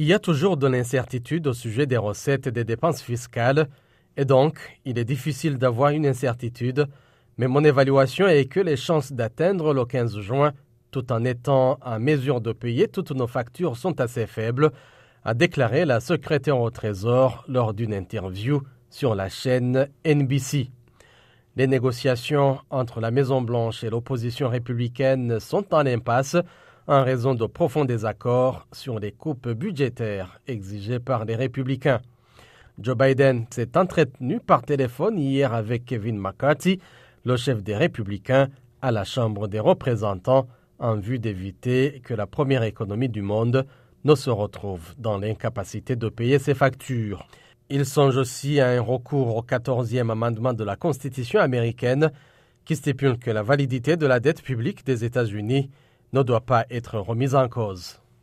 Il y a toujours de l'incertitude au sujet des recettes et des dépenses fiscales, et donc il est difficile d'avoir une incertitude, mais mon évaluation est que les chances d'atteindre le 15 juin, tout en étant en mesure de payer toutes nos factures, sont assez faibles, a déclaré la secrétaire au Trésor lors d'une interview sur la chaîne NBC. Les négociations entre la Maison-Blanche et l'opposition républicaine sont en impasse en raison de profonds désaccords sur les coupes budgétaires exigées par les républicains. Joe Biden s'est entretenu par téléphone hier avec Kevin McCarthy, le chef des républicains, à la Chambre des représentants en vue d'éviter que la première économie du monde ne se retrouve dans l'incapacité de payer ses factures. Il songe aussi à un recours au 14e amendement de la Constitution américaine qui stipule que la validité de la dette publique des États-Unis ne doit pas être remise en cause.